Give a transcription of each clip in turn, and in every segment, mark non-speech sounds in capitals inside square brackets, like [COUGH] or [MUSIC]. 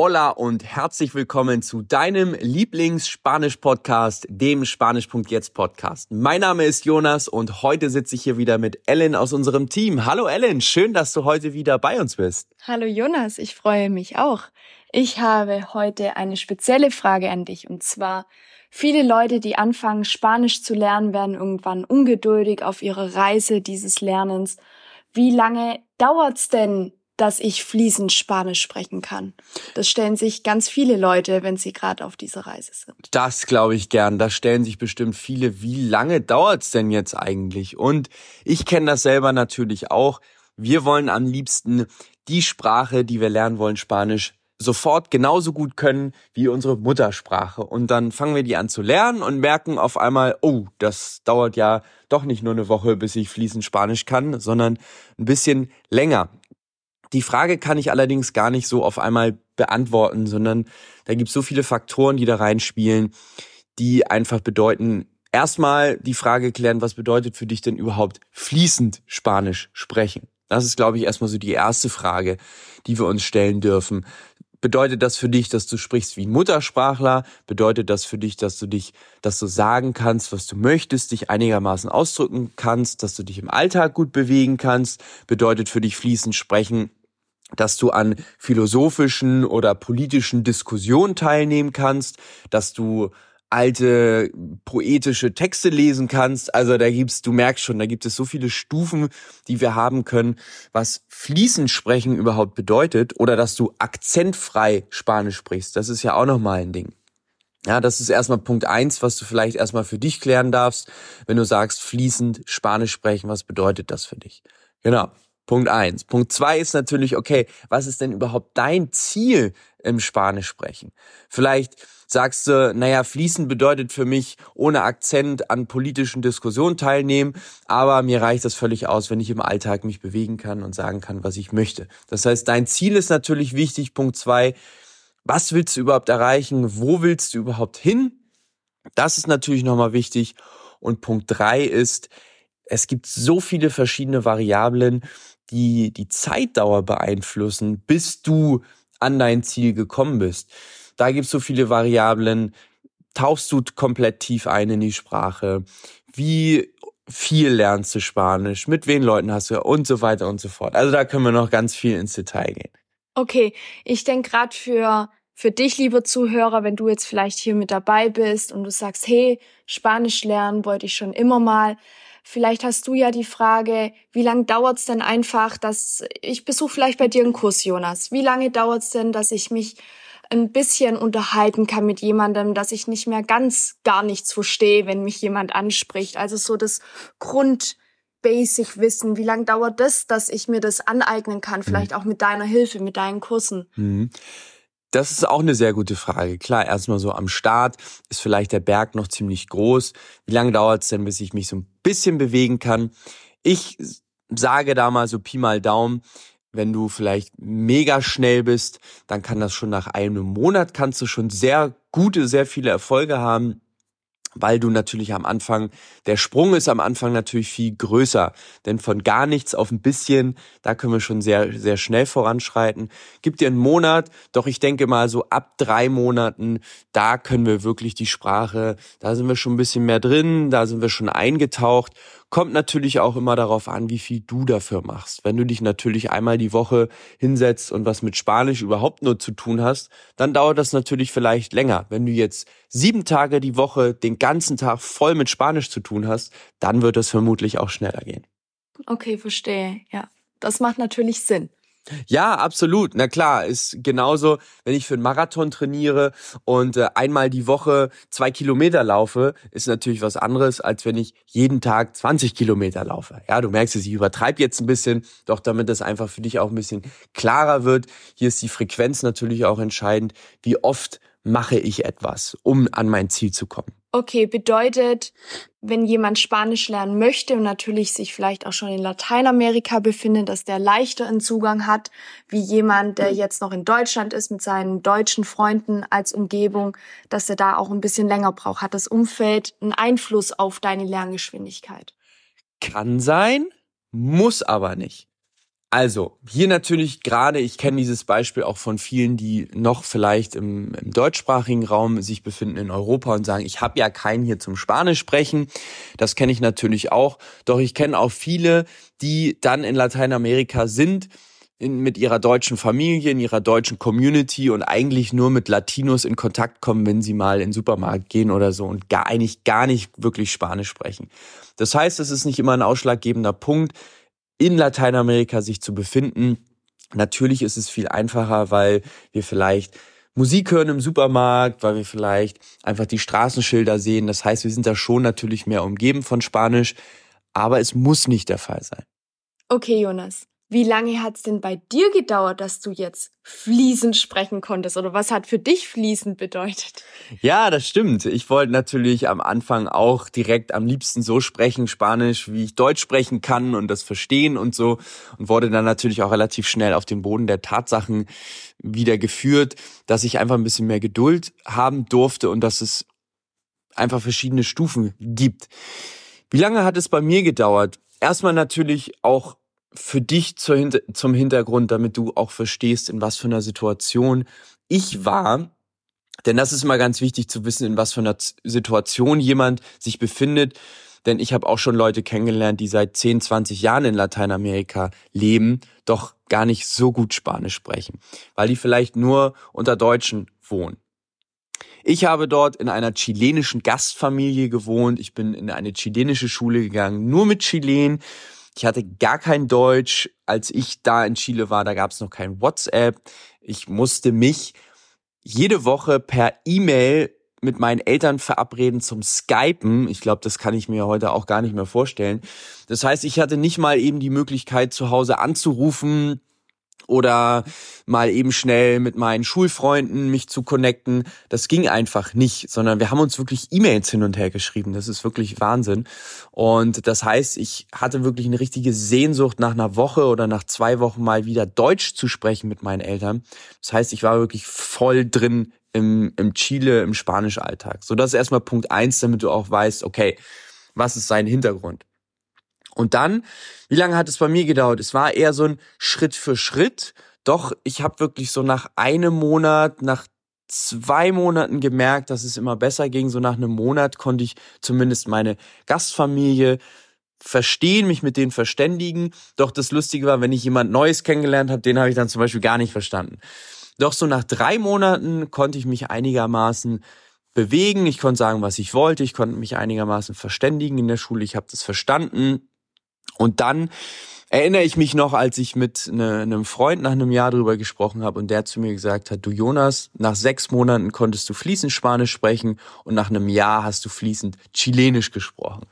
Hola und herzlich willkommen zu deinem Lieblings-Spanisch-Podcast, dem Spanisch.jetzt Podcast. Mein Name ist Jonas und heute sitze ich hier wieder mit Ellen aus unserem Team. Hallo Ellen, schön, dass du heute wieder bei uns bist. Hallo Jonas, ich freue mich auch. Ich habe heute eine spezielle Frage an dich und zwar, viele Leute, die anfangen, Spanisch zu lernen, werden irgendwann ungeduldig auf ihrer Reise dieses Lernens. Wie lange dauert's denn, dass ich fließend Spanisch sprechen kann. Das stellen sich ganz viele Leute, wenn sie gerade auf dieser Reise sind. Das glaube ich gern. Das stellen sich bestimmt viele. Wie lange dauert's denn jetzt eigentlich? Und ich kenne das selber natürlich auch. Wir wollen am liebsten die Sprache, die wir lernen wollen, Spanisch, sofort genauso gut können wie unsere Muttersprache. Und dann fangen wir die an zu lernen und merken auf einmal, oh, das dauert ja doch nicht nur eine Woche, bis ich fließend Spanisch kann, sondern ein bisschen länger. Die Frage kann ich allerdings gar nicht so auf einmal beantworten, sondern da gibt es so viele Faktoren, die da reinspielen, die einfach bedeuten, erstmal die Frage klären, was bedeutet für dich denn überhaupt fließend Spanisch sprechen? Das ist, glaube ich, erstmal so die erste Frage, die wir uns stellen dürfen. Bedeutet das für dich, dass du sprichst wie ein Muttersprachler? Bedeutet das für dich, dass du dich, dass du sagen kannst, was du möchtest, dich einigermaßen ausdrücken kannst, dass du dich im Alltag gut bewegen kannst? Bedeutet für dich fließend sprechen, dass du an philosophischen oder politischen Diskussionen teilnehmen kannst, dass du alte poetische Texte lesen kannst. Also da gibt's, du merkst schon, da gibt es so viele Stufen, die wir haben können, was fließend sprechen überhaupt bedeutet oder dass du akzentfrei Spanisch sprichst. Das ist ja auch nochmal ein Ding. Ja, das ist erstmal Punkt eins, was du vielleicht erstmal für dich klären darfst, wenn du sagst, fließend Spanisch sprechen, was bedeutet das für dich? Genau. Punkt eins. Punkt zwei ist natürlich, okay, was ist denn überhaupt dein Ziel im Spanisch sprechen? Vielleicht sagst du, naja, fließen bedeutet für mich ohne Akzent an politischen Diskussionen teilnehmen, aber mir reicht das völlig aus, wenn ich im Alltag mich bewegen kann und sagen kann, was ich möchte. Das heißt, dein Ziel ist natürlich wichtig. Punkt zwei, was willst du überhaupt erreichen? Wo willst du überhaupt hin? Das ist natürlich nochmal wichtig. Und Punkt drei ist, es gibt so viele verschiedene Variablen, die die Zeitdauer beeinflussen, bis du an dein Ziel gekommen bist. Da gibt's so viele Variablen. Tauchst du komplett tief ein in die Sprache? Wie viel lernst du Spanisch? Mit wen Leuten hast du und so weiter und so fort. Also da können wir noch ganz viel ins Detail gehen. Okay, ich denke gerade für für dich, lieber Zuhörer, wenn du jetzt vielleicht hier mit dabei bist und du sagst, hey, Spanisch lernen wollte ich schon immer mal, Vielleicht hast du ja die Frage, wie lange dauert's denn einfach, dass ich besuche vielleicht bei dir einen Kurs, Jonas. Wie lange dauert's denn, dass ich mich ein bisschen unterhalten kann mit jemandem, dass ich nicht mehr ganz gar nichts verstehe, wenn mich jemand anspricht. Also so das Grund Basic Wissen. Wie lange dauert das, dass ich mir das aneignen kann? Vielleicht mhm. auch mit deiner Hilfe, mit deinen Kursen. Mhm. Das ist auch eine sehr gute Frage. Klar, erstmal so am Start ist vielleicht der Berg noch ziemlich groß. Wie lange dauert es denn, bis ich mich so ein bisschen bewegen kann? Ich sage da mal so Pi mal Daumen, wenn du vielleicht mega schnell bist, dann kann das schon nach einem Monat kannst du schon sehr gute, sehr viele Erfolge haben weil du natürlich am Anfang, der Sprung ist am Anfang natürlich viel größer, denn von gar nichts auf ein bisschen, da können wir schon sehr, sehr schnell voranschreiten. Gib dir einen Monat, doch ich denke mal so ab drei Monaten, da können wir wirklich die Sprache, da sind wir schon ein bisschen mehr drin, da sind wir schon eingetaucht Kommt natürlich auch immer darauf an, wie viel du dafür machst. Wenn du dich natürlich einmal die Woche hinsetzt und was mit Spanisch überhaupt nur zu tun hast, dann dauert das natürlich vielleicht länger. Wenn du jetzt sieben Tage die Woche den ganzen Tag voll mit Spanisch zu tun hast, dann wird es vermutlich auch schneller gehen. Okay, verstehe. Ja, das macht natürlich Sinn. Ja, absolut. Na klar, ist genauso, wenn ich für einen Marathon trainiere und äh, einmal die Woche zwei Kilometer laufe, ist natürlich was anderes, als wenn ich jeden Tag 20 Kilometer laufe. Ja, du merkst es, ich übertreibe jetzt ein bisschen, doch damit das einfach für dich auch ein bisschen klarer wird. Hier ist die Frequenz natürlich auch entscheidend. Wie oft mache ich etwas, um an mein Ziel zu kommen? Okay, bedeutet, wenn jemand Spanisch lernen möchte und natürlich sich vielleicht auch schon in Lateinamerika befindet, dass der leichter einen Zugang hat, wie jemand, der jetzt noch in Deutschland ist mit seinen deutschen Freunden als Umgebung, dass er da auch ein bisschen länger braucht. Hat das Umfeld einen Einfluss auf deine Lerngeschwindigkeit? Kann sein, muss aber nicht. Also, hier natürlich gerade, ich kenne dieses Beispiel auch von vielen, die noch vielleicht im, im deutschsprachigen Raum sich befinden in Europa und sagen, ich habe ja keinen hier zum Spanisch sprechen. Das kenne ich natürlich auch. Doch ich kenne auch viele, die dann in Lateinamerika sind, in, mit ihrer deutschen Familie, in ihrer deutschen Community und eigentlich nur mit Latinos in Kontakt kommen, wenn sie mal in den Supermarkt gehen oder so und gar, eigentlich gar nicht wirklich Spanisch sprechen. Das heißt, es ist nicht immer ein ausschlaggebender Punkt in Lateinamerika sich zu befinden. Natürlich ist es viel einfacher, weil wir vielleicht Musik hören im Supermarkt, weil wir vielleicht einfach die Straßenschilder sehen. Das heißt, wir sind da schon natürlich mehr umgeben von Spanisch, aber es muss nicht der Fall sein. Okay, Jonas. Wie lange hat es denn bei dir gedauert, dass du jetzt fließend sprechen konntest? Oder was hat für dich fließend bedeutet? Ja, das stimmt. Ich wollte natürlich am Anfang auch direkt am liebsten so sprechen, Spanisch, wie ich Deutsch sprechen kann und das verstehen und so. Und wurde dann natürlich auch relativ schnell auf den Boden der Tatsachen wieder geführt, dass ich einfach ein bisschen mehr Geduld haben durfte und dass es einfach verschiedene Stufen gibt. Wie lange hat es bei mir gedauert? Erstmal natürlich auch für dich zum Hintergrund, damit du auch verstehst, in was für einer Situation ich war. Denn das ist immer ganz wichtig zu wissen, in was für einer Situation jemand sich befindet. Denn ich habe auch schon Leute kennengelernt, die seit 10, 20 Jahren in Lateinamerika leben, doch gar nicht so gut Spanisch sprechen, weil die vielleicht nur unter Deutschen wohnen. Ich habe dort in einer chilenischen Gastfamilie gewohnt. Ich bin in eine chilenische Schule gegangen, nur mit Chilen. Ich hatte gar kein Deutsch. Als ich da in Chile war, da gab es noch kein WhatsApp. Ich musste mich jede Woche per E-Mail mit meinen Eltern verabreden zum Skypen. Ich glaube, das kann ich mir heute auch gar nicht mehr vorstellen. Das heißt, ich hatte nicht mal eben die Möglichkeit, zu Hause anzurufen, oder mal eben schnell mit meinen Schulfreunden mich zu connecten. Das ging einfach nicht, sondern wir haben uns wirklich E-Mails hin und her geschrieben. Das ist wirklich Wahnsinn. Und das heißt, ich hatte wirklich eine richtige Sehnsucht nach einer Woche oder nach zwei Wochen mal wieder Deutsch zu sprechen mit meinen Eltern. Das heißt, ich war wirklich voll drin im, im Chile, im Spanisch-Alltag. So, das ist erstmal Punkt eins, damit du auch weißt, okay, was ist sein Hintergrund? Und dann, wie lange hat es bei mir gedauert? Es war eher so ein Schritt für Schritt. Doch ich habe wirklich so nach einem Monat, nach zwei Monaten gemerkt, dass es immer besser ging. So nach einem Monat konnte ich zumindest meine Gastfamilie verstehen, mich mit denen verständigen. Doch das Lustige war, wenn ich jemand Neues kennengelernt habe, den habe ich dann zum Beispiel gar nicht verstanden. Doch so nach drei Monaten konnte ich mich einigermaßen bewegen. Ich konnte sagen, was ich wollte. Ich konnte mich einigermaßen verständigen in der Schule. Ich habe das verstanden. Und dann erinnere ich mich noch, als ich mit ne, einem Freund nach einem Jahr drüber gesprochen habe und der zu mir gesagt hat, du Jonas, nach sechs Monaten konntest du fließend Spanisch sprechen und nach einem Jahr hast du fließend Chilenisch gesprochen.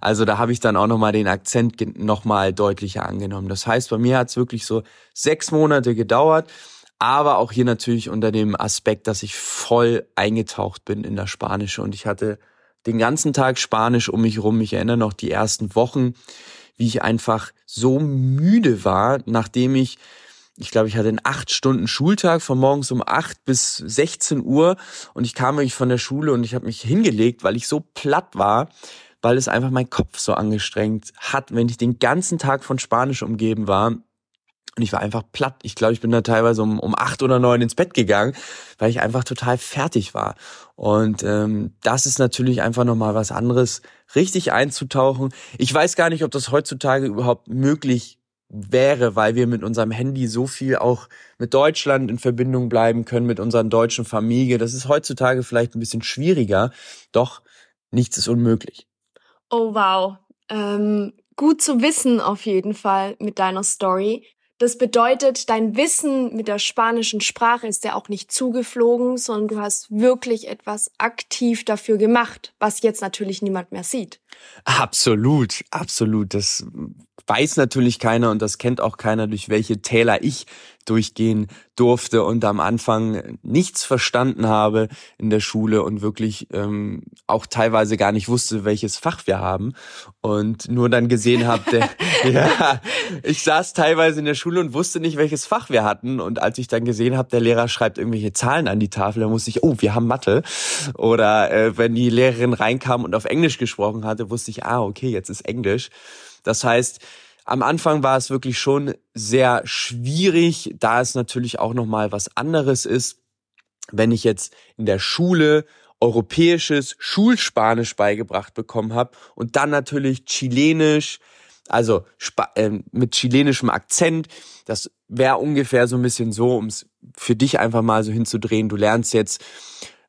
Also da habe ich dann auch nochmal den Akzent nochmal deutlicher angenommen. Das heißt, bei mir hat es wirklich so sechs Monate gedauert, aber auch hier natürlich unter dem Aspekt, dass ich voll eingetaucht bin in das Spanische und ich hatte den ganzen Tag Spanisch um mich rum. Ich erinnere noch die ersten Wochen, wie ich einfach so müde war, nachdem ich ich glaube, ich hatte einen acht Stunden Schultag von morgens um acht bis 16 Uhr und ich kam wirklich von der Schule und ich habe mich hingelegt, weil ich so platt war, weil es einfach mein Kopf so angestrengt hat, wenn ich den ganzen Tag von Spanisch umgeben war und ich war einfach platt. Ich glaube, ich bin da teilweise um, um acht oder neun ins Bett gegangen, weil ich einfach total fertig war. Und ähm, das ist natürlich einfach nochmal was anderes, richtig einzutauchen. Ich weiß gar nicht, ob das heutzutage überhaupt möglich wäre, weil wir mit unserem Handy so viel auch mit Deutschland in Verbindung bleiben können, mit unseren deutschen Familie. Das ist heutzutage vielleicht ein bisschen schwieriger, doch nichts ist unmöglich. Oh wow. Ähm, gut zu wissen auf jeden Fall mit deiner Story. Das bedeutet, dein Wissen mit der spanischen Sprache ist ja auch nicht zugeflogen, sondern du hast wirklich etwas aktiv dafür gemacht, was jetzt natürlich niemand mehr sieht. Absolut, absolut. Das weiß natürlich keiner und das kennt auch keiner, durch welche Täler ich durchgehen durfte und am Anfang nichts verstanden habe in der Schule und wirklich ähm, auch teilweise gar nicht wusste, welches Fach wir haben und nur dann gesehen habe, der, [LAUGHS] [LAUGHS] ja, ich saß teilweise in der Schule und wusste nicht, welches Fach wir hatten und als ich dann gesehen habe, der Lehrer schreibt irgendwelche Zahlen an die Tafel, dann wusste ich, oh, wir haben Mathe oder äh, wenn die Lehrerin reinkam und auf Englisch gesprochen hatte, wusste ich, ah, okay, jetzt ist Englisch. Das heißt, am Anfang war es wirklich schon sehr schwierig, da es natürlich auch noch mal was anderes ist, wenn ich jetzt in der Schule europäisches Schulspanisch beigebracht bekommen habe und dann natürlich chilenisch, also äh, mit chilenischem Akzent. Das wäre ungefähr so ein bisschen so, um es für dich einfach mal so hinzudrehen. Du lernst jetzt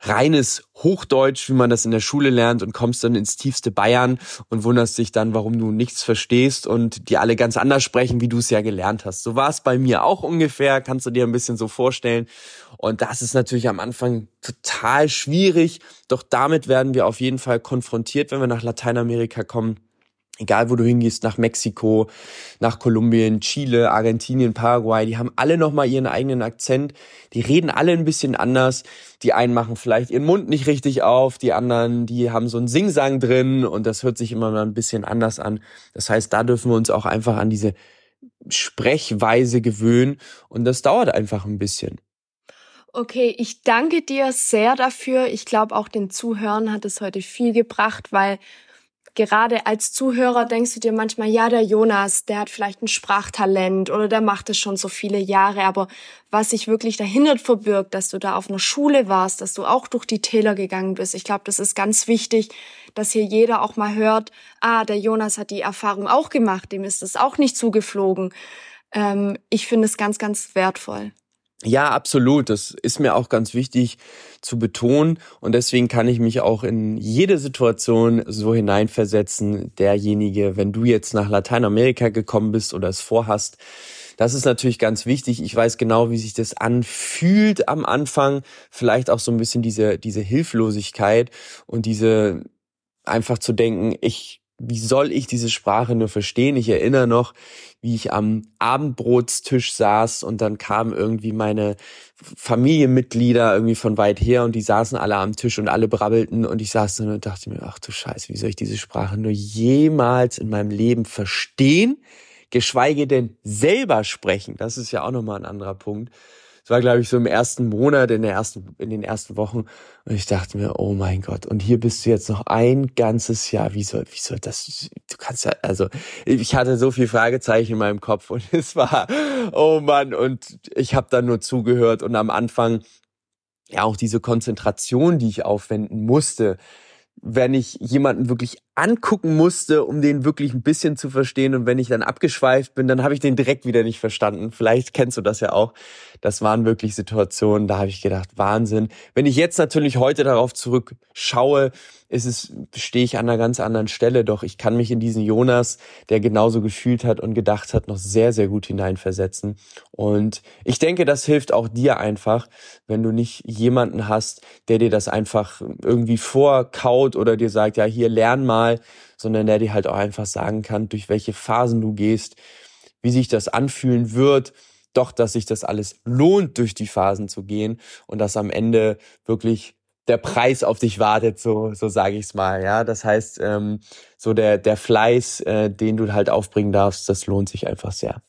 reines Hochdeutsch, wie man das in der Schule lernt und kommst dann ins tiefste Bayern und wunderst dich dann, warum du nichts verstehst und die alle ganz anders sprechen, wie du es ja gelernt hast. So war es bei mir auch ungefähr, kannst du dir ein bisschen so vorstellen. Und das ist natürlich am Anfang total schwierig, doch damit werden wir auf jeden Fall konfrontiert, wenn wir nach Lateinamerika kommen egal wo du hingehst, nach Mexiko, nach Kolumbien, Chile, Argentinien, Paraguay, die haben alle nochmal ihren eigenen Akzent. Die reden alle ein bisschen anders. Die einen machen vielleicht ihren Mund nicht richtig auf, die anderen, die haben so einen Singsang drin und das hört sich immer mal ein bisschen anders an. Das heißt, da dürfen wir uns auch einfach an diese Sprechweise gewöhnen und das dauert einfach ein bisschen. Okay, ich danke dir sehr dafür. Ich glaube, auch den Zuhörern hat es heute viel gebracht, weil gerade als Zuhörer denkst du dir manchmal, ja, der Jonas, der hat vielleicht ein Sprachtalent oder der macht es schon so viele Jahre, aber was sich wirklich dahinter verbirgt, dass du da auf einer Schule warst, dass du auch durch die Täler gegangen bist. Ich glaube, das ist ganz wichtig, dass hier jeder auch mal hört, ah, der Jonas hat die Erfahrung auch gemacht, dem ist es auch nicht zugeflogen. Ähm, ich finde es ganz, ganz wertvoll. Ja, absolut. Das ist mir auch ganz wichtig zu betonen. Und deswegen kann ich mich auch in jede Situation so hineinversetzen. Derjenige, wenn du jetzt nach Lateinamerika gekommen bist oder es vorhast, das ist natürlich ganz wichtig. Ich weiß genau, wie sich das anfühlt am Anfang. Vielleicht auch so ein bisschen diese, diese Hilflosigkeit und diese einfach zu denken, ich wie soll ich diese Sprache nur verstehen? Ich erinnere noch, wie ich am Abendbrotstisch saß und dann kamen irgendwie meine Familienmitglieder irgendwie von weit her und die saßen alle am Tisch und alle brabbelten und ich saß dann und dachte mir, ach du Scheiße, wie soll ich diese Sprache nur jemals in meinem Leben verstehen? Geschweige denn selber sprechen. Das ist ja auch nochmal ein anderer Punkt. Es war, glaube ich, so im ersten Monat, in, der ersten, in den ersten Wochen. Und ich dachte mir, oh mein Gott, und hier bist du jetzt noch ein ganzes Jahr. Wie soll, wie soll das, du kannst ja, also, ich hatte so viel Fragezeichen in meinem Kopf und es war, oh Mann, und ich habe dann nur zugehört und am Anfang, ja, auch diese Konzentration, die ich aufwenden musste, wenn ich jemanden wirklich angucken musste, um den wirklich ein bisschen zu verstehen. Und wenn ich dann abgeschweift bin, dann habe ich den direkt wieder nicht verstanden. Vielleicht kennst du das ja auch. Das waren wirklich Situationen, da habe ich gedacht, Wahnsinn. Wenn ich jetzt natürlich heute darauf zurückschaue, ist es, stehe ich an einer ganz anderen Stelle. Doch ich kann mich in diesen Jonas, der genauso gefühlt hat und gedacht hat, noch sehr, sehr gut hineinversetzen. Und ich denke, das hilft auch dir einfach, wenn du nicht jemanden hast, der dir das einfach irgendwie vorkaut oder dir sagt, ja, hier lern mal, sondern der dir halt auch einfach sagen kann, durch welche Phasen du gehst, wie sich das anfühlen wird doch, dass sich das alles lohnt, durch die Phasen zu gehen und dass am Ende wirklich der Preis auf dich wartet, so, so sage ich es mal. Ja, das heißt, ähm, so der, der Fleiß, äh, den du halt aufbringen darfst, das lohnt sich einfach sehr.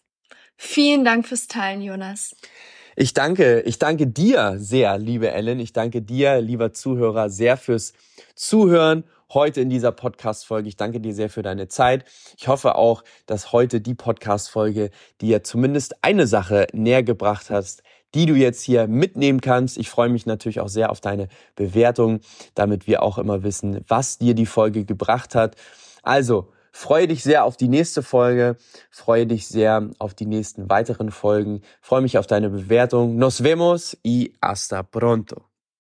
Vielen Dank fürs Teilen, Jonas. Ich danke, ich danke dir sehr, liebe Ellen. Ich danke dir, lieber Zuhörer, sehr fürs Zuhören heute in dieser Podcast-Folge. Ich danke dir sehr für deine Zeit. Ich hoffe auch, dass heute die Podcast-Folge dir zumindest eine Sache näher gebracht hast, die du jetzt hier mitnehmen kannst. Ich freue mich natürlich auch sehr auf deine Bewertung, damit wir auch immer wissen, was dir die Folge gebracht hat. Also, freue dich sehr auf die nächste Folge, freue dich sehr auf die nächsten weiteren Folgen, freue mich auf deine Bewertung. Nos vemos y hasta pronto.